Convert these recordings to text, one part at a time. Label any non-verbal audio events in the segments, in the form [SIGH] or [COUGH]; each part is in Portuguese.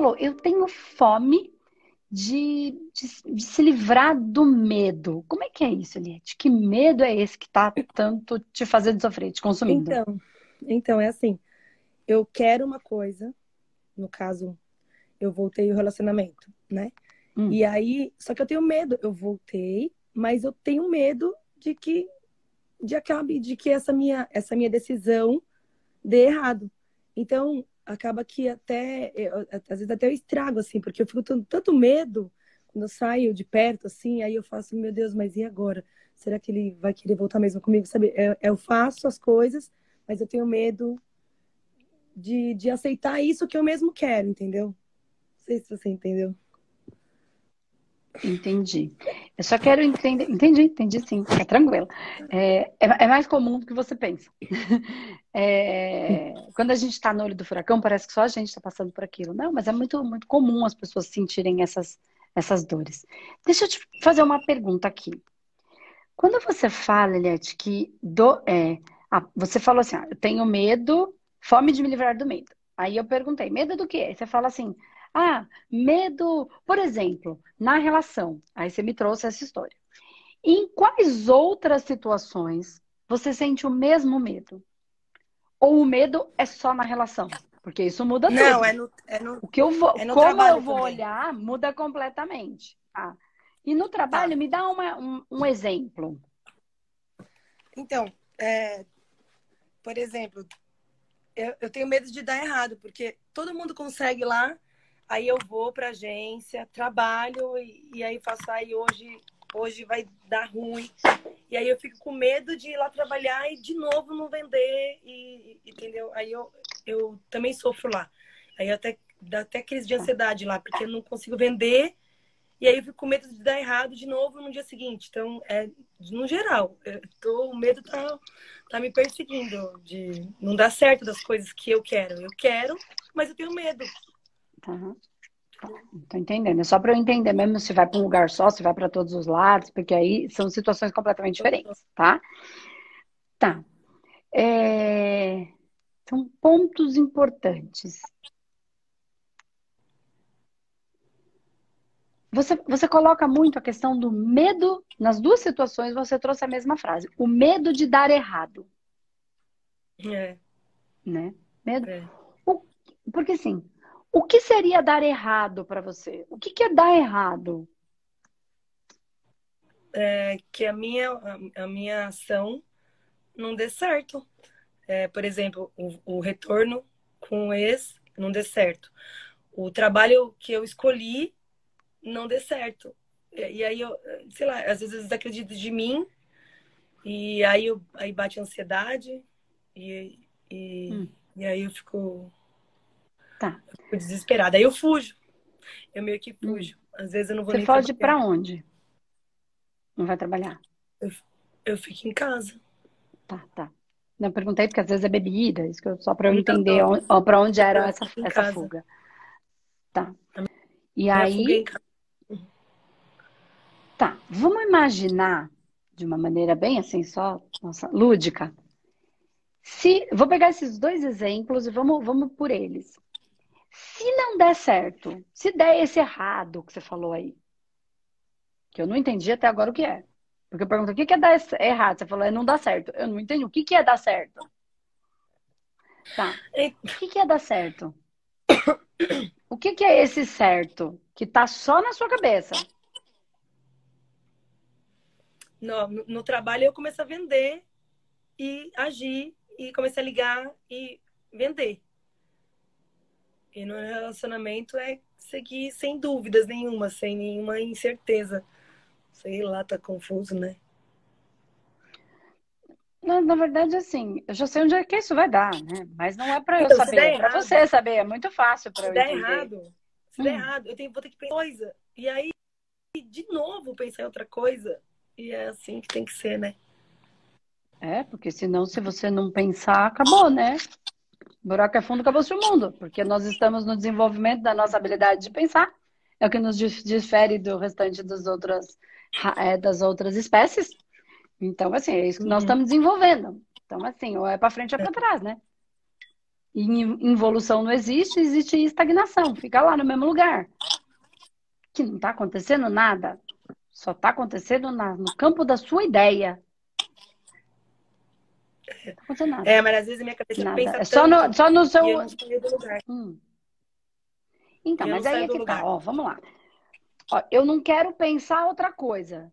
falou, eu tenho fome de, de, de, se livrar do medo. Como é que é isso, Eliette? Que medo é esse que está tanto te fazendo sofrer, te consumindo? Então, então, é assim, eu quero uma coisa, no caso, eu voltei o relacionamento, né? Hum. E aí, só que eu tenho medo, eu voltei, mas eu tenho medo de que de acabe de que essa minha essa minha decisão dê errado. Então, acaba que até, eu, às vezes até eu estrago, assim, porque eu fico com tanto medo quando eu saio de perto, assim, aí eu faço, meu Deus, mas e agora? Será que ele vai querer voltar mesmo comigo? Sabe, eu, eu faço as coisas, mas eu tenho medo de, de aceitar isso que eu mesmo quero, entendeu? Não sei se você entendeu. Entendi. Eu só quero entender. Entendi, entendi sim, fica. É, é, é, mais comum do que você pensa. [LAUGHS] É, quando a gente está no olho do furacão, parece que só a gente está passando por aquilo. Não, mas é muito, muito comum as pessoas sentirem essas, essas dores. Deixa eu te fazer uma pergunta aqui. Quando você fala, Eliette, que do, é, ah, você falou assim: ah, eu tenho medo, fome de me livrar do medo. Aí eu perguntei: medo do quê? Você fala assim: ah, medo, por exemplo, na relação. Aí você me trouxe essa história. Em quais outras situações você sente o mesmo medo? Ou o medo é só na relação? Porque isso muda tudo. Não, é no, é no O que eu vou, é como eu vou também. olhar, muda completamente. Ah. E no trabalho, tá. me dá uma, um, um, exemplo. Então, é, por exemplo, eu, eu tenho medo de dar errado, porque todo mundo consegue lá Aí eu vou para agência, trabalho e, e, aí faço aí hoje hoje vai dar ruim. E aí eu fico com medo de ir lá trabalhar e de novo não vender e entendeu? Aí eu, eu também sofro lá. Aí até dá até crise de ansiedade lá, porque eu não consigo vender. E aí eu fico com medo de dar errado de novo no dia seguinte. Então, é no geral, tô, o medo tá, tá me perseguindo de não dar certo das coisas que eu quero. Eu quero, mas eu tenho medo. Tô entendendo. É só para eu entender mesmo se vai para um lugar só, se vai para todos os lados, porque aí são situações completamente diferentes, tá? Tá. É... São pontos importantes. Você, você coloca muito a questão do medo, nas duas situações você trouxe a mesma frase. O medo de dar errado. É. Né? Medo. É. O, porque assim, o que seria dar errado para você? O que, que é dar errado? É que a minha, a, minha ação não dê certo. É, por exemplo, o, o retorno com o ex não dê certo. O trabalho que eu escolhi não dê certo. E, e aí eu, sei lá, às vezes eu desacredito de mim e aí, eu, aí bate a ansiedade e, e, hum. e aí eu fico Tá. Eu fico desesperada. Aí eu fujo. Eu meio que fujo. Às vezes eu não vou Você foge para onde? Não vai trabalhar? Eu, eu fico em casa. Tá, tá. Não perguntei porque às vezes é bebida, isso que eu, só para eu entender para onde era essa, essa fuga. Tá. E aí. Tá, vamos imaginar de uma maneira bem assim, só nossa, lúdica. Se, vou pegar esses dois exemplos e vamos, vamos por eles. Se não der certo, se der esse errado que você falou aí, que eu não entendi até agora o que é. Porque eu pergunto, o que é dar errado? Você falou, é não dá certo. Eu não entendi. O que é dar certo? Tá. O que é dar certo? O que é esse certo? Que tá só na sua cabeça. No, no, trabalho eu começo a vender e agir e comecei a ligar e vender. E no relacionamento é seguir sem dúvidas nenhuma, sem nenhuma incerteza. Sei lá, tá confuso, né? Na, na verdade, assim, eu já sei onde é que isso vai dar, né? Mas não é para eu então, saber, é para você saber, é muito fácil para eu der entender. errado, se hum. der errado, eu tenho, vou ter que pensar coisa. E aí, de novo, pensar em outra coisa. E é assim que tem que ser, né? É, porque senão, se você não pensar, acabou, né? Buraco é fundo, acabou-se o mundo, porque nós estamos no desenvolvimento da nossa habilidade de pensar, é o que nos difere do restante das outras, é, das outras espécies. Então, assim, é isso que nós uhum. estamos desenvolvendo. Então, assim, ou é para frente ou é para trás, né? involução não existe, existe estagnação, fica lá no mesmo lugar. Que não está acontecendo nada. Só está acontecendo na, no campo da sua ideia. Não tá nada. É, mas às vezes a minha cabeça nada. pensa é só no, só no seu. Hum. Então, mas aí é que tá. Ó, vamos lá. Ó, eu não quero pensar outra coisa.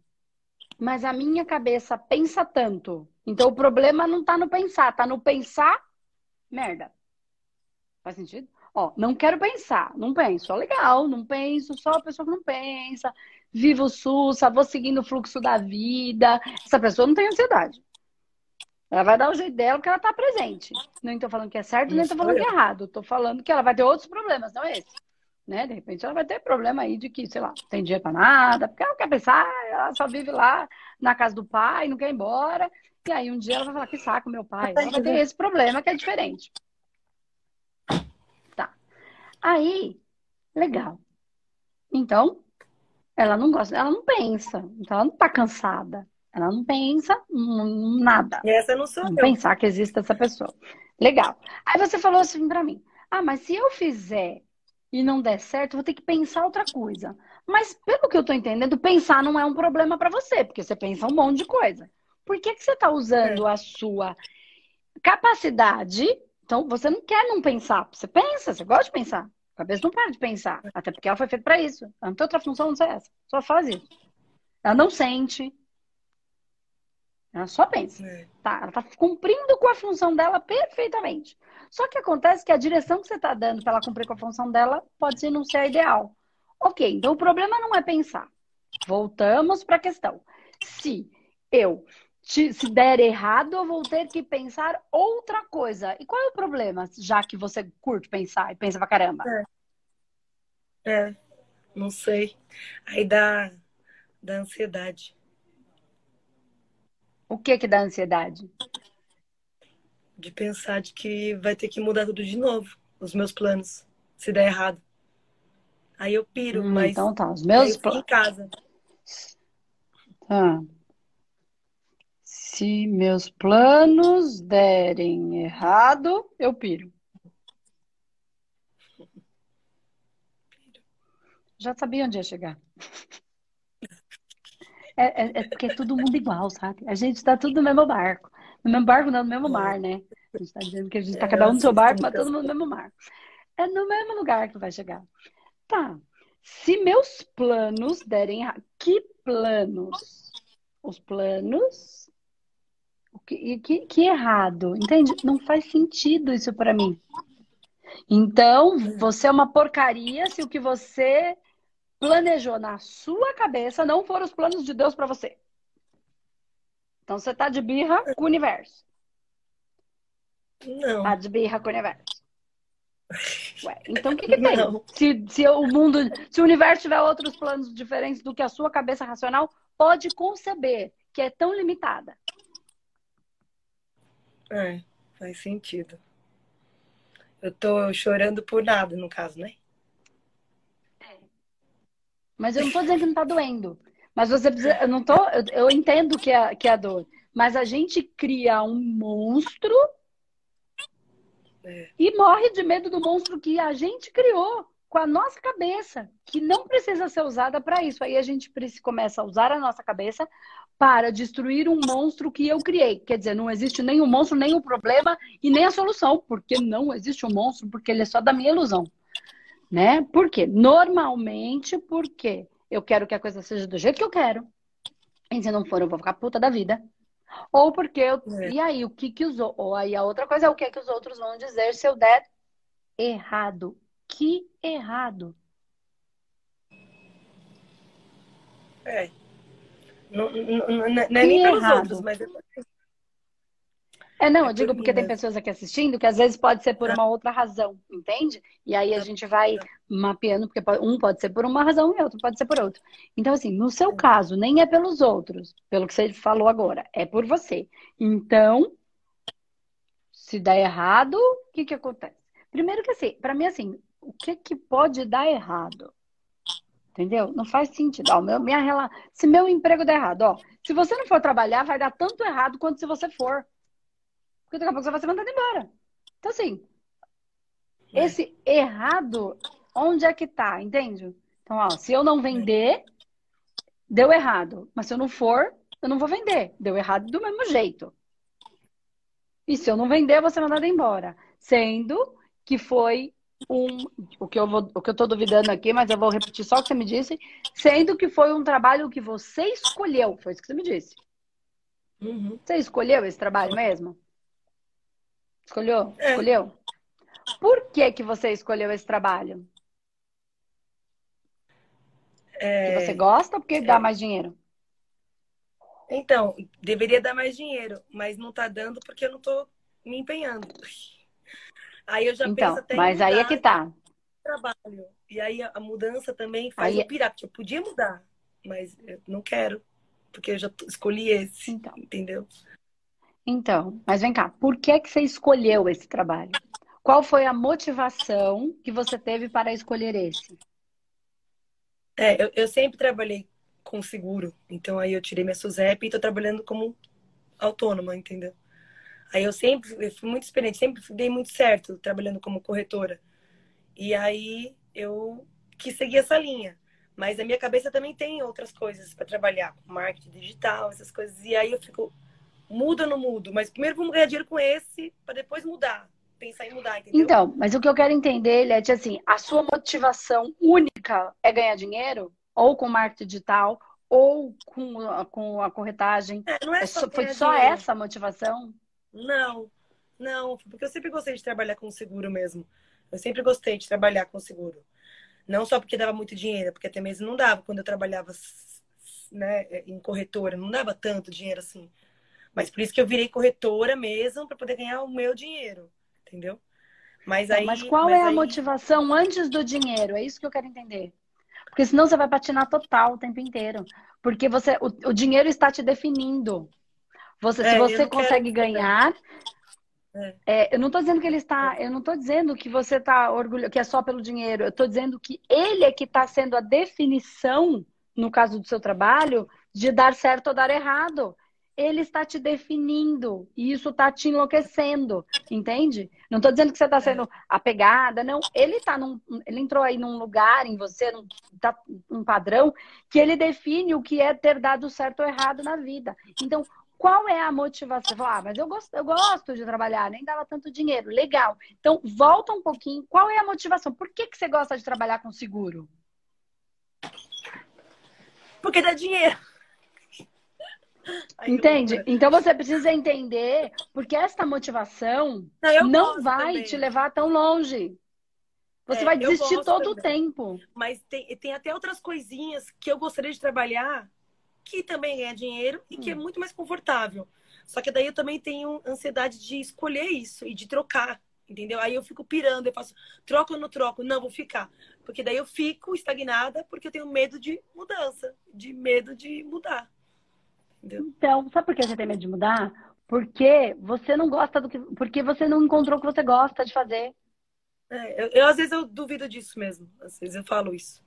Mas a minha cabeça pensa tanto. Então o problema não tá no pensar, tá no pensar merda. Faz sentido? Ó, não quero pensar, não penso. legal, não penso, só a pessoa que não pensa. Vivo sussa, vou seguindo o fluxo da vida. Essa pessoa não tem ansiedade. Ela vai dar o jeito dela porque ela tá presente. Nem tô falando que é certo, Isso nem tô falando que é errado. Tô falando que ela vai ter outros problemas, não é esse né? De repente ela vai ter problema aí de que, sei lá, não tem dinheiro para nada, porque ela não quer pensar, ela só vive lá na casa do pai, não quer ir embora. E aí um dia ela vai falar, que saco, meu pai. Ela vai ter esse problema que é diferente. Tá. Aí, legal. Então, ela não gosta, ela não pensa. Então ela não tá cansada. Ela não pensa nada. E essa não sou não eu. Pensar que existe essa pessoa. Legal. Aí você falou assim para mim: "Ah, mas se eu fizer e não der certo, vou ter que pensar outra coisa. Mas, pelo que eu estou entendendo, pensar não é um problema para você, porque você pensa um monte de coisa. Por que, que você está usando é. a sua capacidade? Então, você não quer não pensar. Você pensa, você gosta de pensar. A cabeça não para de pensar. Até porque ela foi feita para isso. Ela não tem outra função não sei essa. Só faz isso. Ela não sente. Ela só pensa. É. Tá, ela está cumprindo com a função dela perfeitamente. Só que acontece que a direção que você está dando para ela cumprir com a função dela pode não ser a ideal. Ok, então o problema não é pensar. Voltamos para a questão. Se eu te, se der errado, eu vou ter que pensar outra coisa. E qual é o problema, já que você curte pensar e pensa pra caramba? É, é não sei. Aí dá, dá ansiedade. O que que dá ansiedade? de pensar de que vai ter que mudar tudo de novo, os meus planos, se der errado. Aí eu piro, hum, mas então tá, os meus planos em casa. Tá. Se meus planos derem errado, eu piro. [LAUGHS] Já sabia onde ia chegar. [LAUGHS] É, é, é porque é todo mundo igual, sabe? A gente tá tudo no mesmo barco. No mesmo barco, não, no mesmo mar, né? A gente tá dizendo que a gente tá é, cada um no seu barco, mas todo mundo no mesmo mar. É no mesmo lugar que vai chegar. Tá. Se meus planos derem errado. Que planos? Os planos. Que, que, que errado. Entende? Não faz sentido isso para mim. Então, você é uma porcaria se o que você planejou na sua cabeça não for os planos de Deus para você. Então você tá de birra com o universo. Não. Tá de birra com o universo. [LAUGHS] Ué, então o que, que tem? Se, se o mundo, se o universo tiver outros planos diferentes do que a sua cabeça racional pode conceber, que é tão limitada. É, faz sentido. Eu tô chorando por nada, no caso, né? Mas eu não tô dizendo que não tá doendo. Mas você precisa. Eu não tô. Eu, eu entendo que é, que é a dor. Mas a gente cria um monstro é. e morre de medo do monstro que a gente criou com a nossa cabeça, que não precisa ser usada para isso. Aí a gente começa a usar a nossa cabeça para destruir um monstro que eu criei. Quer dizer, não existe nem o monstro, nem o problema e nem a solução, porque não existe um monstro, porque ele é só da minha ilusão. Né? Por quê? Normalmente, porque eu quero que a coisa seja do jeito que eu quero. E se não for, eu vou ficar puta da vida. Ou porque eu. É. E aí, o que que os. Ou aí a outra coisa é o que que os outros vão dizer se eu der errado. Que errado. É. Não, não, não, não é nem errado. pelos outros, mas é, não, eu digo porque tem pessoas aqui assistindo que às vezes pode ser por uma outra razão, entende? E aí a gente vai mapeando, porque um pode ser por uma razão e outro pode ser por outro. Então, assim, no seu caso, nem é pelos outros, pelo que você falou agora, é por você. Então, se der errado, o que que acontece? Primeiro que assim, para mim, assim, o que que pode dar errado? Entendeu? Não faz sentido. Ó, meu, minha, se meu emprego der errado, ó, se você não for trabalhar, vai dar tanto errado quanto se você for. Porque daqui a pouco você vai ser mandado embora. Então, assim, É. Esse errado, onde é que tá? Entende? Então, ó, se eu não vender, deu errado. Mas se eu não for, eu não vou vender. Deu errado do mesmo jeito. E se eu não vender, eu vou ser mandada embora. Sendo que foi um. O que eu vou, o que eu tô duvidando aqui, mas eu vou repetir só o que você me disse. Sendo que foi um trabalho que você escolheu. Foi isso que você me disse. Uhum. Você escolheu esse trabalho mesmo? Escolheu? É. Escolheu? Por que, que você escolheu esse trabalho? É... Porque você gosta ou porque é... dá mais dinheiro? Então, deveria dar mais dinheiro, mas não tá dando porque eu não tô me empenhando. Aí eu já então, penso até Mas aí é que tá. Trabalho. E aí a mudança também faz aí... eu pirar, porque eu podia mudar, mas eu não quero, porque eu já escolhi esse, então. entendeu? Então, mas vem cá, por que que você escolheu esse trabalho? Qual foi a motivação que você teve para escolher esse? É, eu, eu sempre trabalhei com seguro. Então aí eu tirei minha SUSEP e tô trabalhando como autônoma, entendeu? Aí eu sempre eu fui muito experiente, sempre dei muito certo trabalhando como corretora. E aí eu quis seguir essa linha. Mas a minha cabeça também tem outras coisas para trabalhar, com marketing digital, essas coisas. E aí eu fico, muda ou não mudo? Mas primeiro vamos ganhar dinheiro com esse, para depois mudar. Pensar em mudar, entendeu? Então, mas o que eu quero entender, Leti, é assim, a sua motivação única é ganhar dinheiro? ou com marketing digital, ou com, com a corretagem? É, não é, é só foi só dinheiro. essa a motivação? Não, não, porque eu sempre gostei de trabalhar com seguro mesmo. Eu sempre gostei de trabalhar com seguro. Não só porque dava muito dinheiro, porque até mesmo não dava quando eu trabalhava né, em corretora, não dava tanto dinheiro assim. Mas por isso que eu virei corretora mesmo para poder ganhar o meu dinheiro, entendeu? Mas aí. Mas qual mas é a motivação antes do dinheiro? É isso que eu quero entender. Porque senão você vai patinar total o tempo inteiro. Porque você, o, o dinheiro está te definindo. Você, é, se você consegue ganhar. É. É, eu não estou dizendo que ele está. Eu não estou dizendo que você está orgulhoso, que é só pelo dinheiro. Eu estou dizendo que ele é que está sendo a definição, no caso do seu trabalho, de dar certo ou dar errado ele está te definindo e isso está te enlouquecendo, entende? Não estou dizendo que você está sendo apegada, não. Ele tá num, ele entrou aí num lugar em você, num, tá, um padrão que ele define o que é ter dado certo ou errado na vida. Então, qual é a motivação? Ah, mas eu gosto, eu gosto de trabalhar, nem dava tanto dinheiro. Legal. Então, volta um pouquinho. Qual é a motivação? Por que, que você gosta de trabalhar com seguro? Porque dá dinheiro. Entende? Então você precisa entender porque esta motivação não, não vai também. te levar tão longe. Você é, vai desistir todo o tempo. Mas tem, tem até outras coisinhas que eu gostaria de trabalhar que também ganha dinheiro e que é hum. muito mais confortável. Só que daí eu também tenho ansiedade de escolher isso e de trocar, entendeu? Aí eu fico pirando, eu faço, troco ou não troco? Não, vou ficar. Porque daí eu fico estagnada porque eu tenho medo de mudança, de medo de mudar. Entendeu? Então, sabe por que você tem medo de mudar? Porque você não gosta do que. Porque você não encontrou o que você gosta de fazer. É, eu, eu, às vezes eu duvido disso mesmo. Às vezes eu falo isso.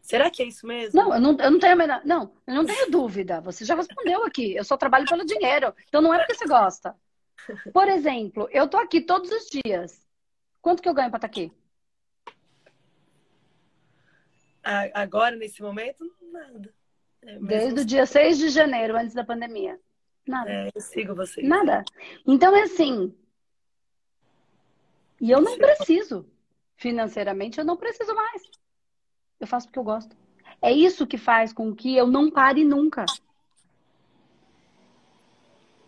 Será que é isso mesmo? Não, eu não, eu não tenho menor, Não, eu não tenho dúvida. Você já respondeu aqui. Eu só trabalho pelo dinheiro. Então não é porque você gosta. Por exemplo, eu tô aqui todos os dias. Quanto que eu ganho para estar tá aqui? Agora, nesse momento, nada. É, Desde o dia 6 de janeiro, antes da pandemia. Nada. É, eu sigo vocês. Nada. Então é assim. E eu não preciso. Financeiramente, eu não preciso mais. Eu faço porque eu gosto. É isso que faz com que eu não pare nunca.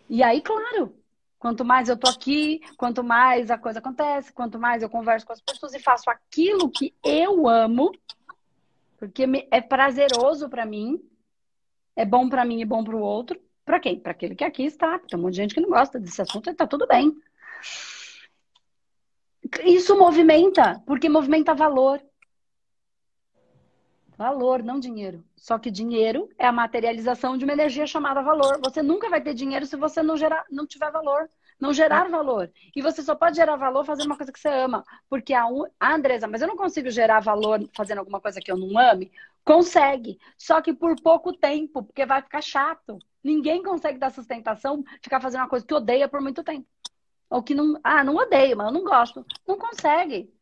E aí, claro, quanto mais eu tô aqui, quanto mais a coisa acontece, quanto mais eu converso com as pessoas e faço aquilo que eu amo, porque é prazeroso para mim, é bom para mim e bom para o outro. Para quem? Para aquele que aqui está. Tem um monte de gente que não gosta desse assunto e está tudo bem. Isso movimenta, porque movimenta valor. Valor, não dinheiro. Só que dinheiro é a materialização de uma energia chamada valor. Você nunca vai ter dinheiro se você não, gerar, não tiver valor não gerar valor. E você só pode gerar valor fazendo uma coisa que você ama. Porque a, a Andresa, mas eu não consigo gerar valor fazendo alguma coisa que eu não ame? Consegue. Só que por pouco tempo, porque vai ficar chato. Ninguém consegue dar sustentação, ficar fazendo uma coisa que odeia por muito tempo. Ou que não. Ah, não odeio, mas eu não gosto. Não consegue.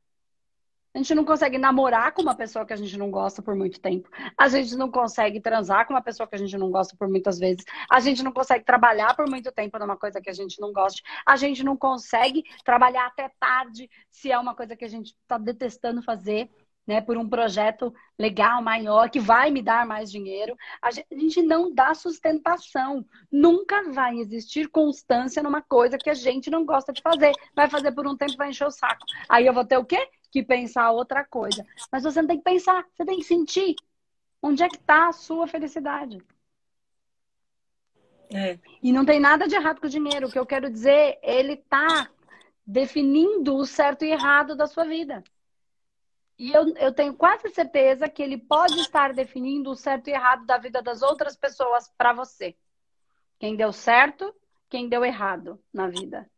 A gente não consegue namorar com uma pessoa que a gente não gosta por muito tempo. A gente não consegue transar com uma pessoa que a gente não gosta por muitas vezes. A gente não consegue trabalhar por muito tempo numa coisa que a gente não gosta. A gente não consegue trabalhar até tarde se é uma coisa que a gente está detestando fazer né, por um projeto legal, maior, que vai me dar mais dinheiro. A gente não dá sustentação. Nunca vai existir constância numa coisa que a gente não gosta de fazer. Vai fazer por um tempo, vai encher o saco. Aí eu vou ter o quê? Que pensar outra coisa. Mas você não tem que pensar, você tem que sentir. Onde é que está a sua felicidade? É. E não tem nada de errado com o dinheiro. O que eu quero dizer, ele está definindo o certo e errado da sua vida. E eu, eu tenho quase certeza que ele pode estar definindo o certo e errado da vida das outras pessoas para você. Quem deu certo, quem deu errado na vida.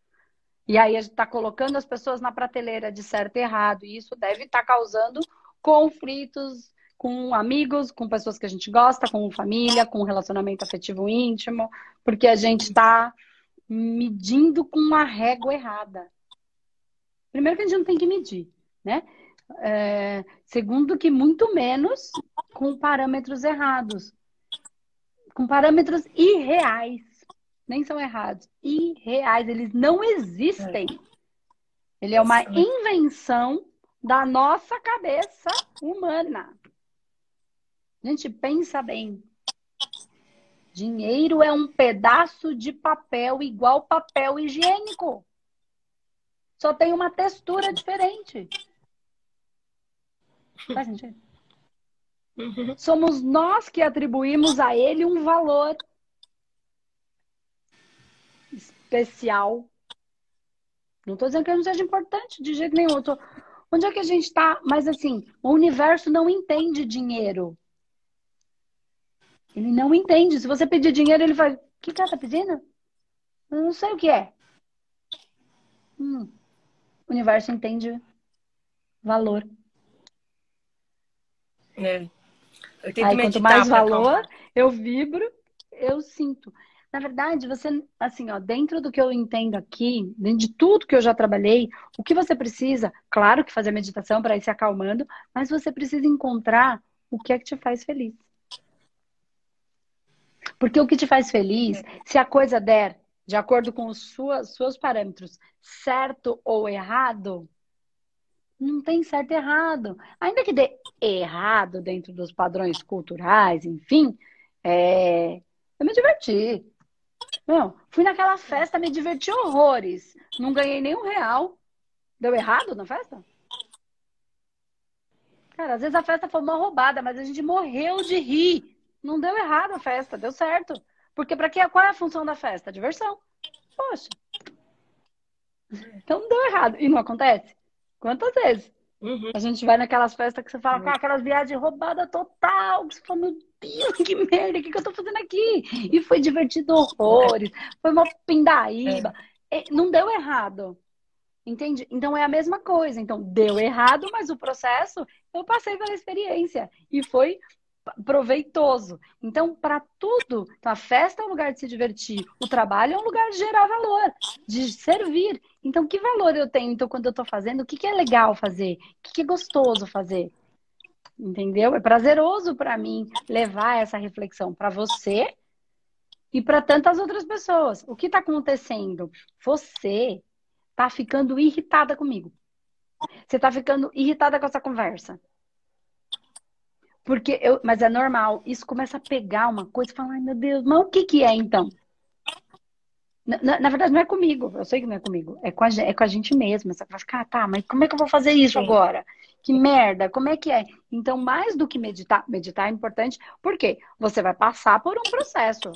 E aí a gente está colocando as pessoas na prateleira de certo e errado. E isso deve estar tá causando conflitos com amigos, com pessoas que a gente gosta, com família, com relacionamento afetivo íntimo, porque a gente está medindo com uma régua errada. Primeiro que a gente não tem que medir, né? É, segundo, que muito menos com parâmetros errados. Com parâmetros irreais. Nem são errados. Irreais. Eles não existem. Ele é uma invenção da nossa cabeça humana. A gente pensa bem. Dinheiro é um pedaço de papel igual papel higiênico. Só tem uma textura diferente. Faz sentido? Somos nós que atribuímos a ele um valor especial. Não estou dizendo que ele não seja importante de jeito nenhum. Tô... Onde é que a gente está? Mas assim, o universo não entende dinheiro. Ele não entende. Se você pedir dinheiro, ele vai. O que, ela está pedindo? Eu não sei o que é. Hum. O universo entende valor. É. Aí, quanto mais valor eu vibro, eu sinto. Na verdade, você, assim, ó, dentro do que eu entendo aqui, dentro de tudo que eu já trabalhei, o que você precisa, claro que fazer meditação para ir se acalmando, mas você precisa encontrar o que é que te faz feliz. Porque o que te faz feliz, é. se a coisa der de acordo com os suas, seus parâmetros, certo ou errado, não tem certo e errado. Ainda que dê errado dentro dos padrões culturais, enfim, é... eu me diverti. Não, fui naquela festa, me diverti horrores. Não ganhei nenhum real. Deu errado na festa? Cara, às vezes a festa foi uma roubada, mas a gente morreu de rir. Não deu errado a festa, deu certo. Porque para que qual é a função da festa? Diversão. Poxa. Então não deu errado. E não acontece? Quantas vezes? Uhum. A gente vai naquelas festas que você fala, uhum. cara, aquelas viagens roubadas total. Que você fala, meu Deus, que merda, o que, que eu tô fazendo aqui? E foi divertido horrores, foi uma pindaíba. É. Não deu errado. Entende? Então é a mesma coisa. Então deu errado, mas o processo eu passei pela experiência e foi proveitoso. Então, para tudo, então, a festa é um lugar de se divertir, o trabalho é um lugar de gerar valor, de servir. Então, que valor eu tenho? Então, quando eu estou fazendo, o que, que é legal fazer? O que, que é gostoso fazer? Entendeu? É prazeroso para mim levar essa reflexão para você e para tantas outras pessoas. O que está acontecendo? Você está ficando irritada comigo. Você está ficando irritada com essa conversa. Porque eu, mas é normal, isso começa a pegar uma coisa e fala, ai meu Deus, mas o que que é então? Na, na, verdade, não é comigo, eu sei que não é comigo, é com a, é com a gente mesma. Você vai ficar, ah, tá, mas como é que eu vou fazer isso Sim. agora? Que merda, como é que é? Então, mais do que meditar, meditar é importante, porque você vai passar por um processo.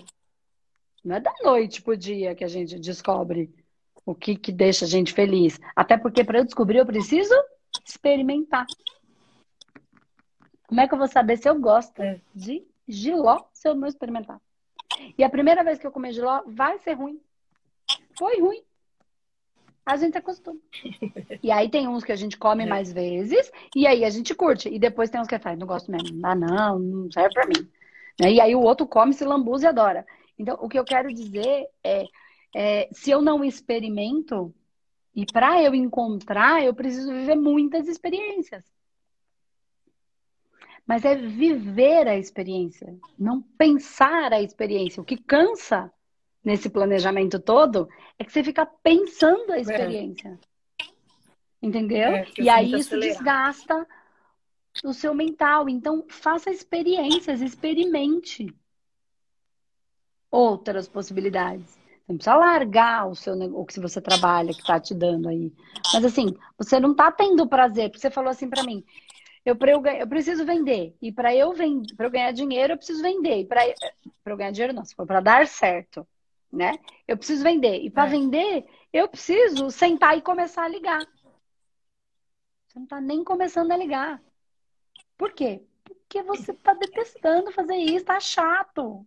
Não é da noite pro dia que a gente descobre o que, que deixa a gente feliz. Até porque para eu descobrir, eu preciso experimentar. Como é que eu vou saber se eu gosto é. de giló se eu não experimentar? E a primeira vez que eu comer giló vai ser ruim. Foi ruim. A gente acostuma. E aí tem uns que a gente come é. mais vezes e aí a gente curte. E depois tem uns que faz, não gosto mesmo. Ah, não, não serve pra mim. Né? E aí o outro come, se lambuza e adora. Então, o que eu quero dizer é, é se eu não experimento, E para eu encontrar, eu preciso viver muitas experiências. Mas é viver a experiência, não pensar a experiência. O que cansa nesse planejamento todo é que você fica pensando a é. experiência. É. Entendeu? É, e aí isso acelerar. desgasta o seu mental. Então, faça experiências, experimente outras possibilidades. Você não precisa largar o seu o que você trabalha que está te dando aí. Mas assim, você não está tendo prazer, porque você falou assim para mim, eu, eu, eu preciso vender. E para eu eu ganhar dinheiro, eu preciso vender. E para eu ganhar dinheiro, não, se for para dar certo, né? Eu preciso vender. E para é. vender, eu preciso sentar e começar a ligar. Você não está nem começando a ligar. Por quê? Porque você está detestando fazer isso, tá chato.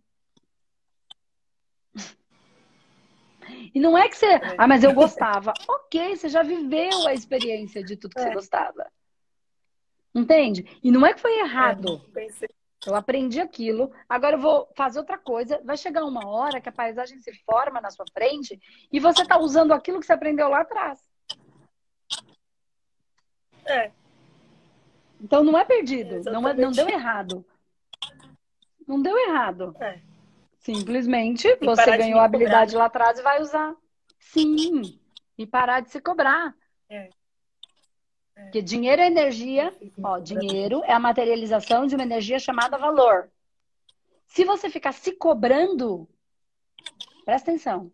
E não é que você. Ah, mas eu gostava. [LAUGHS] ok, você já viveu a experiência de tudo que é. você gostava. Entende? E não é que foi errado. É, eu aprendi aquilo, agora eu vou fazer outra coisa. Vai chegar uma hora que a paisagem se forma na sua frente e você está usando aquilo que você aprendeu lá atrás. É. Então não é perdido, não, é, não deu errado. Não deu errado. É. Simplesmente você ganhou a habilidade lá atrás e vai usar. Sim. E parar de se cobrar. É. É. Porque dinheiro é energia. Ó, dinheiro é a materialização de uma energia chamada valor. Se você ficar se cobrando, presta atenção.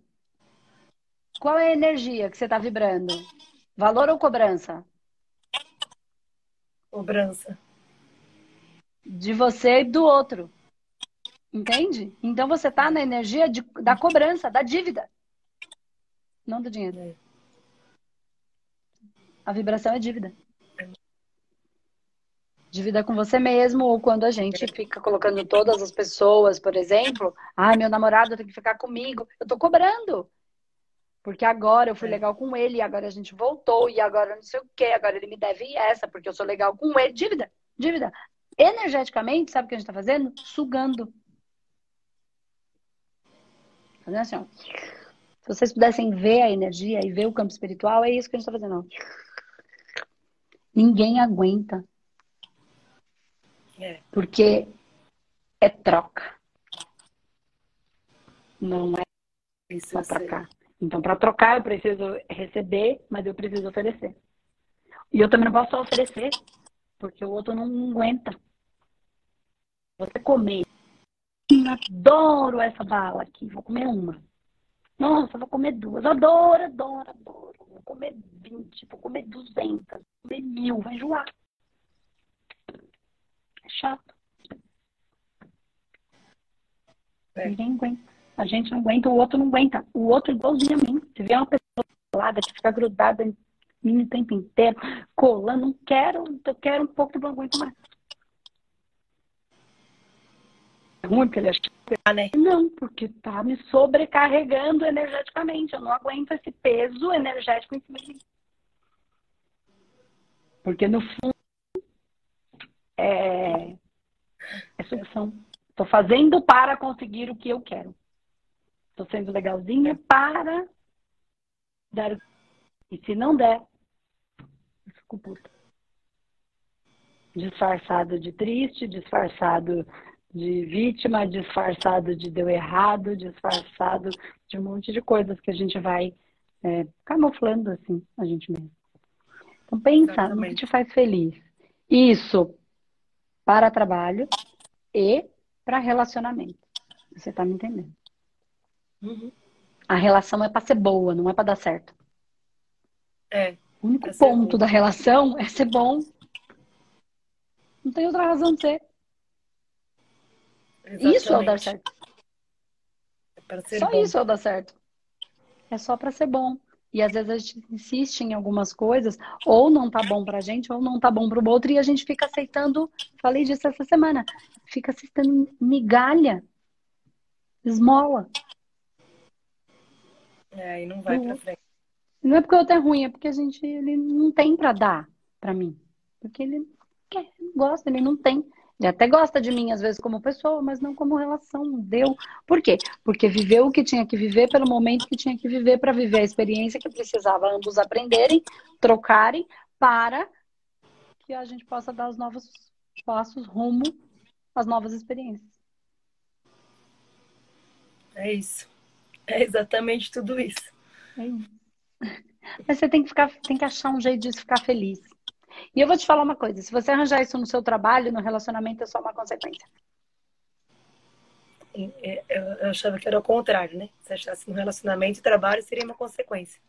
Qual é a energia que você está vibrando? Valor ou cobrança? Cobrança. De você e do outro. Entende? Então você está na energia de, da cobrança, da dívida. Não do dinheiro. A vibração é dívida. Dívida com você mesmo, ou quando a gente fica colocando todas as pessoas, por exemplo, ai, ah, meu namorado tem que ficar comigo, eu tô cobrando. Porque agora eu fui é. legal com ele, agora a gente voltou, e agora não sei o quê, agora ele me deve essa, porque eu sou legal com ele. Dívida, dívida. Energeticamente, sabe o que a gente tá fazendo? Sugando. Fazendo assim, ó. Se vocês pudessem ver a energia e ver o campo espiritual, é isso que a gente tá fazendo. Ninguém aguenta. É. Porque é troca. Não é só trocar. Então, para trocar, eu preciso receber, mas eu preciso oferecer. E eu também não posso só oferecer, porque o outro não aguenta. Você comer. Adoro essa bala aqui, vou comer uma. Nossa, vou comer duas. Adoro, adoro, adoro. Vou comer 20, vou comer 200, vou comer mil, vai enjoar. É chato. É. Ninguém aguenta. A gente não aguenta, o outro não aguenta. O outro é igualzinho a mim. Se vê uma pessoa colada que fica grudada em mim o tempo inteiro, colando, não quero, eu quero um pouco, não aguento mais. É ruim porque ele acha que... né? Não, porque tá me sobrecarregando energeticamente. Eu não aguento esse peso energético em cima de mim. Porque no fundo é, é solução. Estou fazendo para conseguir o que eu quero. Estou sendo legalzinha para dar. E se não der, eu fico puta. Disfarçado de triste, disfarçado de vítima, disfarçado de deu errado, disfarçado de um monte de coisas que a gente vai é, camuflando assim a gente mesmo. Então pensa Exatamente. no que te faz feliz. Isso para trabalho e para relacionamento. Você está me entendendo? Uhum. A relação é para ser boa, não é para dar certo. É. O único ponto da relação é ser bom. Não tem outra razão de ser. Exatamente. Isso é o dar certo. É só bom. isso é o dar certo. É só para ser bom. E às vezes a gente insiste em algumas coisas, ou não tá bom pra gente, ou não tá bom pro outro, e a gente fica aceitando, falei disso essa semana, fica aceitando migalha, esmola. É, e não vai pra frente. Não é porque o outro é ruim, é porque a gente ele não tem para dar para mim. Porque ele quer, ele gosta, ele não tem. Ele até gosta de mim, às vezes, como pessoa, mas não como relação. Deu. Por quê? Porque viveu o que tinha que viver pelo momento que tinha que viver para viver a experiência que precisava ambos aprenderem, trocarem, para que a gente possa dar os novos passos rumo às novas experiências. É isso. É exatamente tudo isso. É isso. Mas você tem que ficar, tem que achar um jeito de ficar feliz. E eu vou te falar uma coisa: se você arranjar isso no seu trabalho, no relacionamento, é só uma consequência. É, eu achava que era o contrário, né? Se achasse no relacionamento e trabalho seria uma consequência.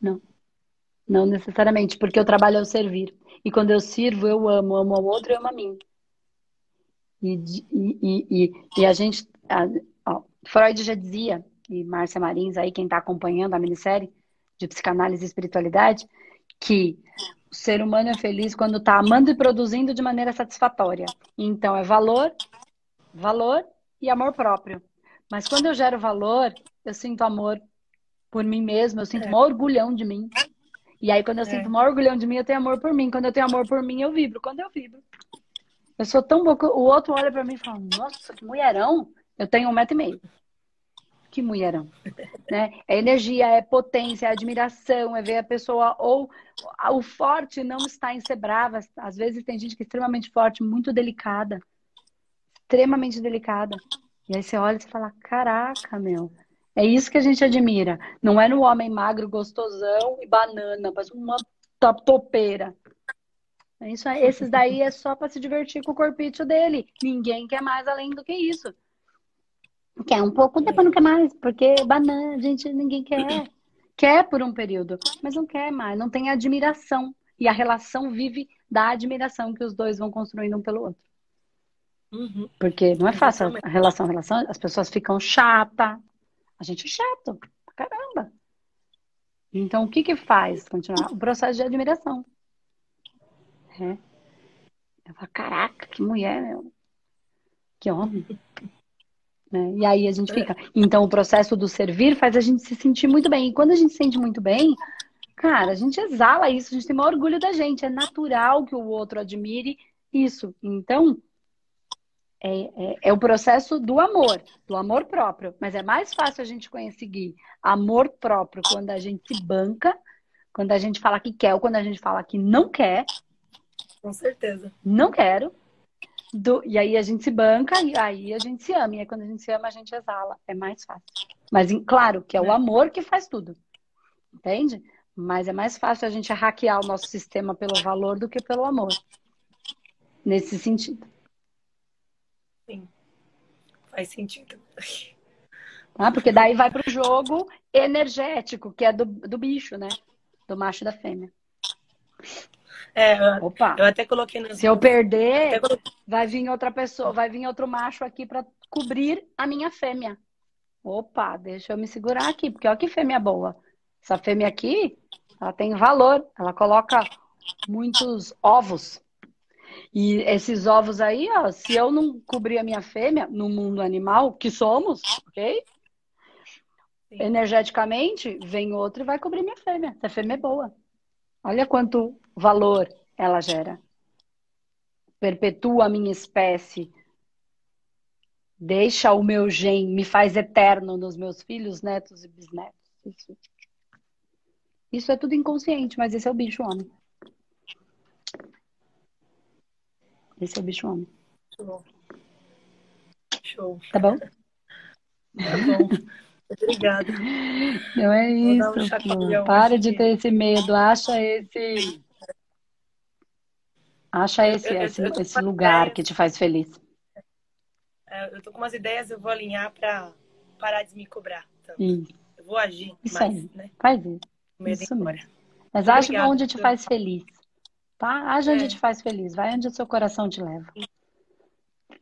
Não. Não necessariamente, porque o trabalho é o servir. E quando eu sirvo, eu amo, amo ao outro e amo a mim. E, e, e, e a gente. A, ó, Freud já dizia, e Márcia Marins, aí, quem está acompanhando a minissérie de psicanálise e espiritualidade, que o ser humano é feliz quando está amando e produzindo de maneira satisfatória. Então, é valor, valor e amor próprio. Mas quando eu gero valor, eu sinto amor por mim mesma, eu sinto é. um orgulhão de mim. E aí, quando eu é. sinto um orgulhão de mim, eu tenho amor por mim. Quando eu tenho amor por mim, eu vibro. Quando eu vibro, eu sou tão boa. O outro olha para mim e fala: Nossa, que mulherão! Eu tenho um metro e meio. Que mulherão. né? É energia, é potência, é admiração, é ver a pessoa. Ou o forte não está em ser brava. Às vezes tem gente que é extremamente forte, muito delicada. Extremamente delicada. E aí você olha e você fala: Caraca, meu. É isso que a gente admira. Não é no homem magro, gostosão e banana, mas uma topeira. É isso, esses daí é só para se divertir com o corpício dele. Ninguém quer mais além do que isso. Quer um pouco, depois não quer mais, porque banana, gente, ninguém quer. [CLEARS THROAT] Quer por um período, mas não quer mais, não tem admiração. E a relação vive da admiração que os dois vão construindo um pelo outro. Uhum. Porque não é fácil a relação, a relação, as pessoas ficam chata. A gente é chato, caramba. Então, o que que faz continuar? O processo de admiração. É. Eu falo, caraca, que mulher, meu. Que homem. Né? E aí a gente fica. Então, o processo do servir faz a gente se sentir muito bem. E quando a gente se sente muito bem, cara, a gente exala isso, a gente tem maior orgulho da gente. É natural que o outro admire isso. Então, é, é, é, o processo do amor, do amor próprio. Mas é mais fácil a gente conseguir amor próprio quando a gente se banca, quando a gente fala que quer ou quando a gente fala que não quer. Com certeza. Não quero. Do, e aí a gente se banca e aí a gente se ama. E aí quando a gente se ama, a gente exala. É mais fácil. Mas claro que é o é. amor que faz tudo. Entende? Mas é mais fácil a gente hackear o nosso sistema pelo valor do que pelo amor. Nesse sentido. Sim. Faz sentido. Ah, porque daí vai pro jogo energético, que é do, do bicho, né? Do macho e da fêmea. É, Opa. eu até coloquei no... Se eu perder, coloquei... vai vir outra pessoa, vai vir outro macho aqui para cobrir a minha fêmea. Opa, deixa eu me segurar aqui, porque olha que fêmea boa. Essa fêmea aqui, ela tem valor, ela coloca muitos ovos. E esses ovos aí, ó, se eu não cobrir a minha fêmea no mundo animal, que somos, ok? Sim. Energeticamente, vem outro e vai cobrir minha fêmea. Essa fêmea é boa. Olha quanto valor ela gera. Perpetua a minha espécie. Deixa o meu gen, me faz eterno nos meus filhos, netos e bisnetos. Isso, Isso é tudo inconsciente, mas esse é o bicho homem. Esse é o bicho homem. Show. Show. Tá bom? Tá bom. Obrigada. Não é isso. Um Para de ter esse medo. Acha esse. Acha esse, eu, eu, esse, eu esse lugar ideias, que te faz feliz. É, eu tô com umas ideias, eu vou alinhar para parar de me cobrar. Então, eu vou agir isso mais, aí. né? Faz isso. Isso mesmo. Mas age onde te faz feliz. Tá? Age é. onde te faz feliz. Vai onde o seu coração te leva.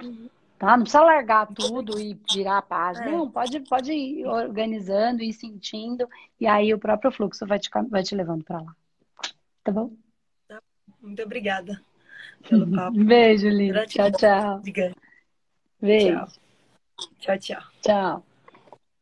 Uhum. Tá? Não precisa largar tudo e virar a página. É. Não, pode, pode ir organizando e sentindo, e aí o próprio fluxo vai te, vai te levando para lá. Tá bom? Muito obrigada pelo [LAUGHS] papo. Beijo, Lívia. Tchau, tchau. Beijo. Beijo. Tchau, tchau. Tchau.